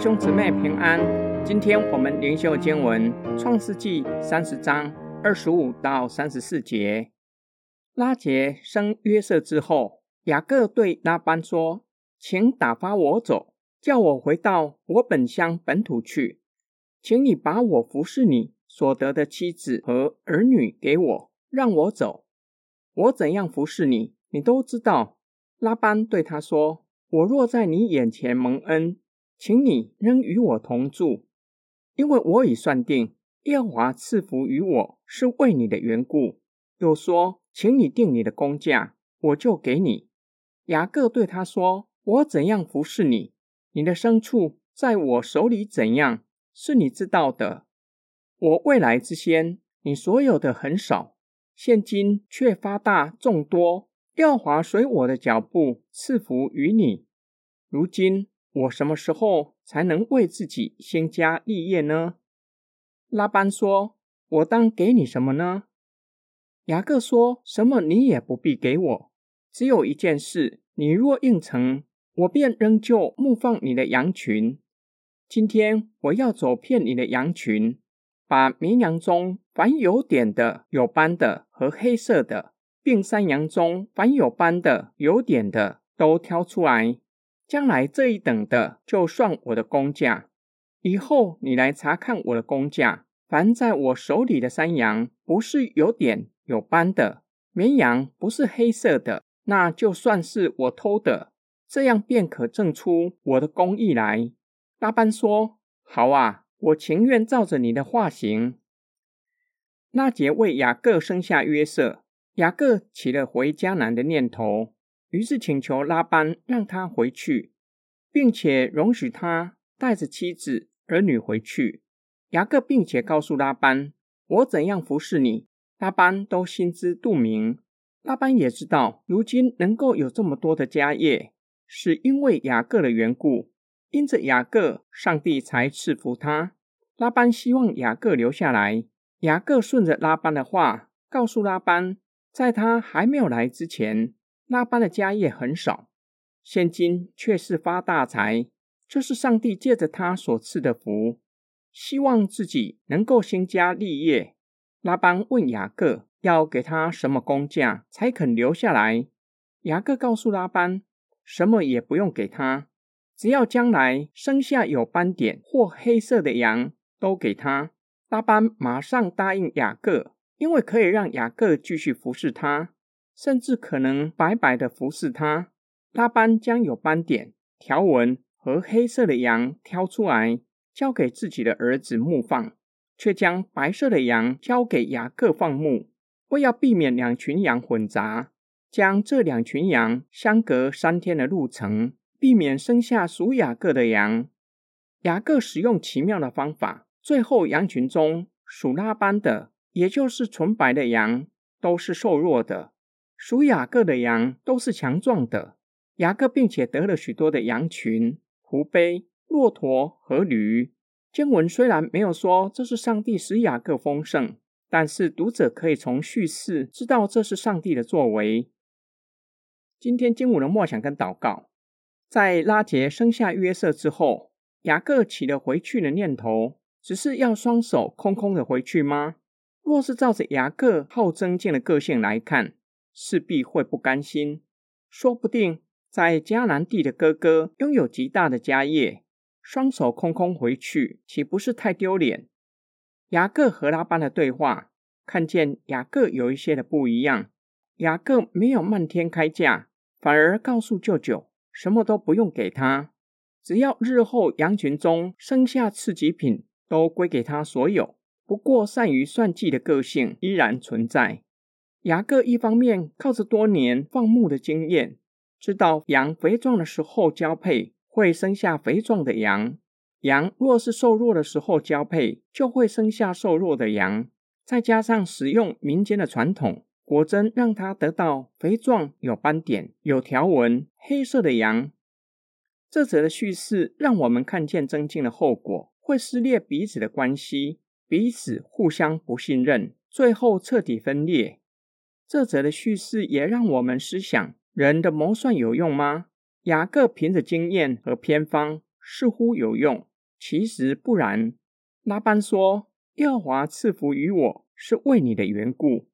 兄姊妹平安，今天我们灵修经文创世纪三十章二十五到三十四节。拉杰生约瑟之后，雅各对拉班说：“请打发我走，叫我回到我本乡本土去。请你把我服侍你所得的妻子和儿女给我，让我走。我怎样服侍你，你都知道。”拉班对他说：“我若在你眼前蒙恩。”请你仍与我同住，因为我已算定耶和华赐福于我是为你的缘故。又说，请你定你的工价，我就给你。雅各对他说：“我怎样服侍你，你的牲畜在我手里怎样，是你知道的。我未来之先，你所有的很少，现今却发大众多。耶华随我的脚步赐福于你。如今。”我什么时候才能为自己兴家立业呢？拉班说：“我当给你什么呢？”雅各说：“什么你也不必给我，只有一件事，你若应承，我便仍旧牧放你的羊群。今天我要走遍你的羊群，把绵羊中凡有点的、有斑的和黑色的，并山羊中凡有斑的、有点的，都挑出来。”将来这一等的，就算我的工价。以后你来查看我的工价。凡在我手里的山羊，不是有点有斑的；绵羊不是黑色的，那就算是我偷的。这样便可证出我的工艺来。拉班说：“好啊，我情愿照着你的话行。”拉杰为雅各生下约瑟，雅各起了回迦南的念头。于是请求拉班让他回去，并且容许他带着妻子儿女回去。雅各并且告诉拉班：“我怎样服侍你，拉班都心知肚明。”拉班也知道，如今能够有这么多的家业，是因为雅各的缘故。因着雅各，上帝才赐福他。拉班希望雅各留下来。雅各顺着拉班的话，告诉拉班，在他还没有来之前。拉班的家业很少，现今却是发大财，这是上帝借着他所赐的福，希望自己能够兴家立业。拉班问雅各要给他什么工价才肯留下来。雅各告诉拉班，什么也不用给他，只要将来生下有斑点或黑色的羊都给他。拉班马上答应雅各，因为可以让雅各继续服侍他。甚至可能白白的服侍他。拉班将有斑点、条纹和黑色的羊挑出来，交给自己的儿子牧放，却将白色的羊交给雅各放牧。为要避免两群羊混杂，将这两群羊相隔三天的路程，避免生下属雅各的羊。雅各使用奇妙的方法，最后羊群中属拉班的，也就是纯白的羊，都是瘦弱的。属雅各的羊都是强壮的，雅各并且得了许多的羊群、胡背、骆驼和驴。经文虽然没有说这是上帝使雅各丰盛，但是读者可以从叙事知道这是上帝的作为。今天经文的默想跟祷告，在拉杰生下约瑟之后，雅各起了回去的念头，只是要双手空空的回去吗？若是照着雅各好争竞的个性来看，势必会不甘心，说不定在迦南地的哥哥拥有极大的家业，双手空空回去，岂不是太丢脸？雅各和拉班的对话，看见雅各有一些的不一样。雅各没有漫天开价，反而告诉舅舅，什么都不用给他，只要日后羊群中生下次级品，都归给他所有。不过善于算计的个性依然存在。雅各一方面靠着多年放牧的经验，知道羊肥壮的时候交配会生下肥壮的羊，羊若是瘦弱的时候交配就会生下瘦弱的羊。再加上使用民间的传统，果真让他得到肥壮、有斑点、有条纹、黑色的羊。这则的叙事让我们看见增进的后果会撕裂彼此的关系，彼此互相不信任，最后彻底分裂。这则的叙事也让我们思想：人的谋算有用吗？雅各凭着经验和偏方似乎有用，其实不然。拉班说：“耶和华赐福于我，是为你的缘故。”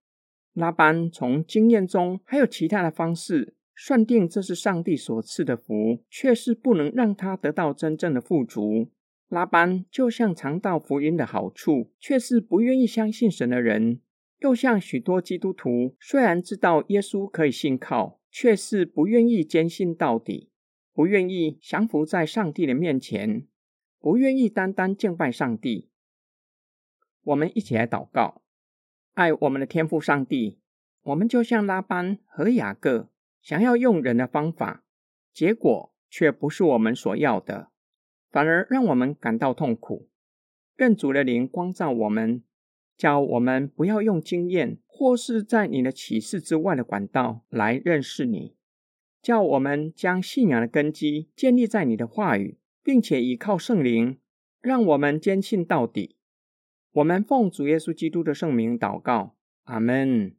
拉班从经验中还有其他的方式算定这是上帝所赐的福，却是不能让他得到真正的富足。拉班就像尝到福音的好处，却是不愿意相信神的人；又像许多基督徒，虽然知道耶稣可以信靠，却是不愿意坚信到底，不愿意降服在上帝的面前，不愿意单单敬拜上帝。我们一起来祷告。爱我们的天父上帝，我们就像拉班和雅各，想要用人的方法，结果却不是我们所要的，反而让我们感到痛苦。愿主的灵光照我们，叫我们不要用经验或是在你的启示之外的管道来认识你，叫我们将信仰的根基建立在你的话语，并且依靠圣灵，让我们坚信到底。我们奉主耶稣基督的圣名祷告，阿门。